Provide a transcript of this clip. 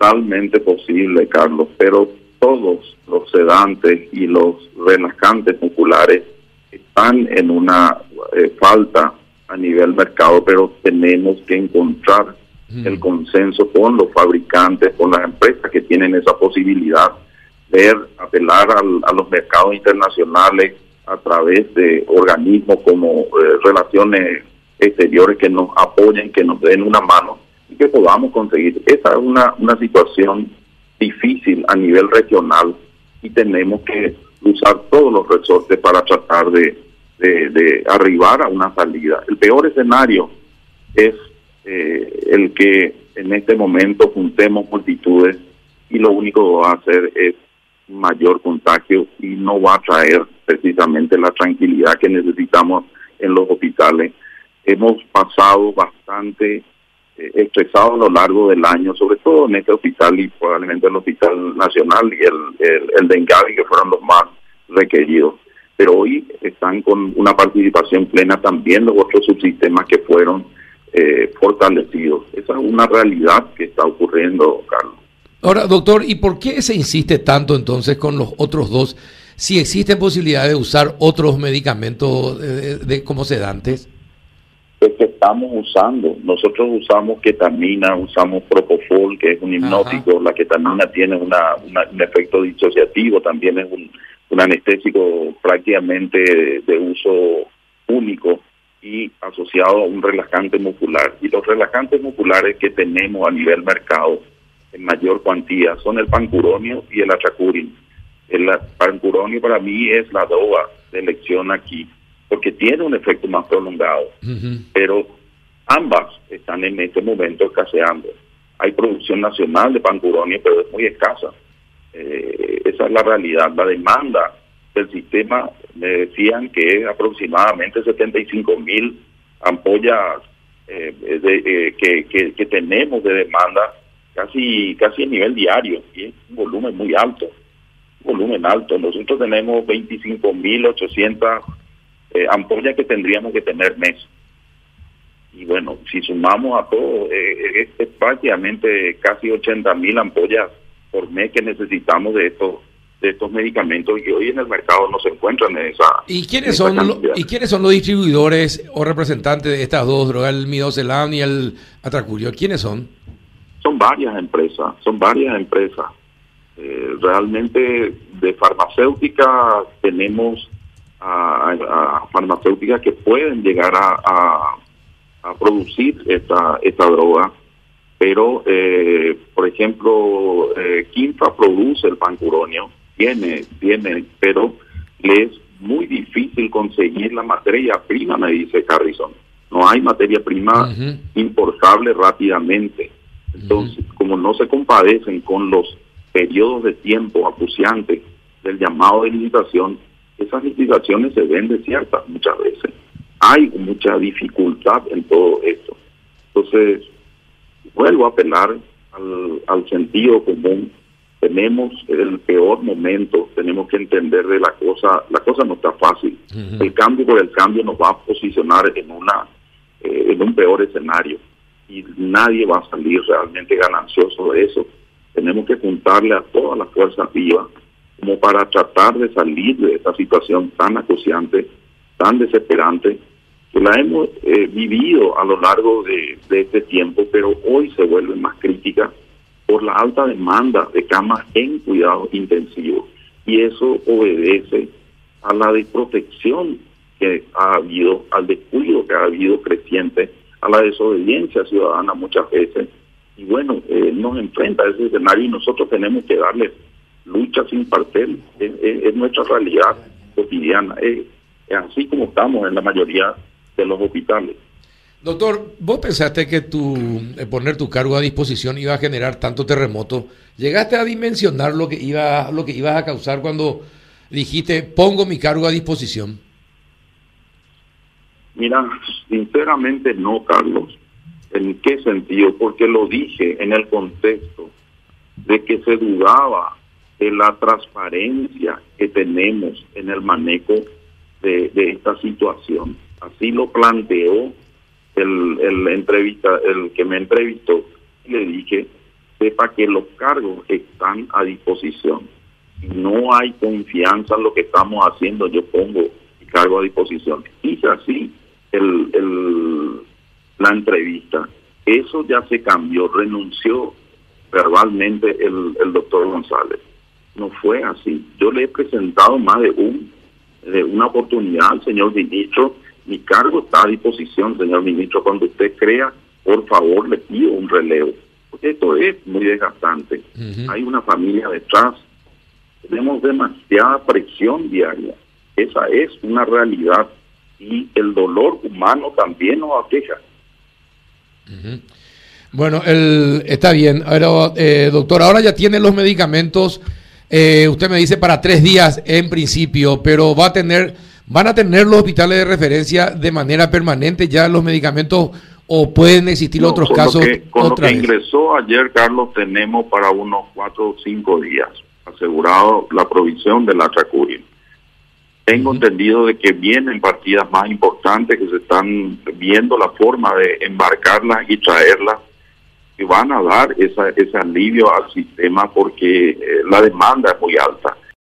totalmente posible, Carlos, pero todos los sedantes y los relajantes musculares están en una eh, falta a nivel mercado, pero tenemos que encontrar el consenso con los fabricantes, con las empresas que tienen esa posibilidad, ver, apelar a los mercados internacionales a través de organismos como eh, relaciones exteriores que nos apoyen, que nos den una mano que podamos conseguir. Esa es una, una situación difícil a nivel regional y tenemos que usar todos los resortes para tratar de, de, arribar a una salida. El peor escenario es eh, el que en este momento juntemos multitudes y lo único que va a hacer es mayor contagio y no va a traer precisamente la tranquilidad que necesitamos en los hospitales. Hemos pasado bastante eh, estresado a lo largo del año, sobre todo en este hospital y probablemente el Hospital Nacional y el, el, el de Engavi, que fueron los más requeridos. Pero hoy están con una participación plena también los otros subsistemas que fueron eh, fortalecidos. Esa es una realidad que está ocurriendo, Carlos. Ahora, doctor, ¿y por qué se insiste tanto entonces con los otros dos? Si existe posibilidad de usar otros medicamentos de como sedantes estamos usando. Nosotros usamos ketamina, usamos propofol, que es un hipnótico. La ketamina tiene una, un efecto disociativo, también es un, un anestésico prácticamente de, uso único y asociado a un relajante muscular. Y los relajantes musculares que tenemos a nivel mercado en mayor cuantía son el pancuronio y el atracurin. El pancuronio para mí es la DOA de elección aquí porque tiene un efecto más prolongado, pero ambas están en este momento escaseando. Hay producción nacional de pancuronia, pero es muy escasa. Eh, esa es la realidad. La demanda del sistema, me decían que es aproximadamente 75 mil ampollas eh, eh, que, que, tenemos de demanda casi casi a nivel diario y es un volumen muy alto, un volumen alto. Nosotros tenemos 25 mil 800 eh, ampollas que tendríamos que tener mes. Y bueno, si sumamos a todo, eh, es, prácticamente casi 80 mil ampollas por mes que necesitamos de estos de estos medicamentos y hoy en el mercado no se encuentran en esa. ¿Y quiénes, son, ¿y quiénes son los distribuidores o representantes de estas dos drogas, el midocelam y el atracurio? ¿Quiénes son? Son varias empresas, son varias empresas. Eh, realmente de farmacéutica tenemos a, farmacéuticas que pueden llegar a, a, producir esta, esta droga, pero, eh, por ejemplo, eh, Quinfa produce el pancuronio, tiene, tiene, pero le es muy difícil conseguir la materia prima, me dice Harrison. No hay materia prima importable rápidamente. Entonces, como no se compadecen con los periodos de tiempo acuciantes del llamado de licitación, esas litigaciones se ven desiertas muchas veces. Hay mucha dificultad en todo esto. Entonces, vuelvo a apelar al, al sentido común. Tenemos el peor momento, tenemos que entender de la cosa, la cosa no está fácil. El cambio por el cambio nos va a posicionar en una eh, en un peor escenario y nadie va a salir realmente ganancioso de eso. Tenemos que juntarle a todas las fuerzas vivas como para tratar de salir de esta situación tan acuciante, tan desesperante, que la hemos eh, vivido a lo largo de, este tiempo, pero hoy se vuelve más crítica por la alta demanda de camas en cuidado intensivo. Y eso obedece a la desprotección que ha habido, al descuido que ha habido creciente, a la desobediencia ciudadana muchas veces. Y bueno, eh, nos enfrenta a ese escenario y nosotros tenemos que darle lucha sin partel, es, nuestra realidad cotidiana, es, así como estamos en la mayoría de los hospitales. Doctor, vos pensaste que tu, eh, poner tu cargo a disposición iba a generar tanto terremoto. ¿Llegaste a dimensionar lo que iba, lo que ibas a causar cuando dijiste pongo mi cargo a disposición? Mira, sinceramente no, Carlos. ¿En qué sentido? Porque lo dije en el contexto de que se dudaba de la transparencia que tenemos en el manejo de, esta situación. Así lo planteó el, el entrevista, el que me entrevistó. Le dije, sepa que los cargos están a disposición. Si no hay confianza en lo que estamos haciendo, yo pongo mi cargo a disposición. Hice así el, el, la entrevista. Eso ya se cambió, renunció verbalmente el, el doctor González. No fue así. Yo le he presentado más de un de una oportunidad al señor ministro. Mi cargo está a disposición, señor ministro. Cuando usted crea, por favor, le pido un relevo. Porque esto es muy desgastante. Hay una familia detrás. Tenemos demasiada presión diaria. Esa es una realidad. Y el dolor humano también nos aqueja. Bueno, el, está bien. Ahora, eh, doctor, ahora ya tiene los medicamentos. Eh, usted me dice para tres días en principio, pero va a tener, van a tener los hospitales de referencia de manera permanente ya los medicamentos o pueden existir otros casos. con lo que ingresó ayer, Carlos, tenemos para unos cuatro o cinco días asegurado la provisión de la Tracurin. Tengo entendido de que vienen partidas más importantes que se están viendo la forma de embarcarlas y traerlas que van a dar esa, ese alivio al sistema porque eh, la demanda es muy alta.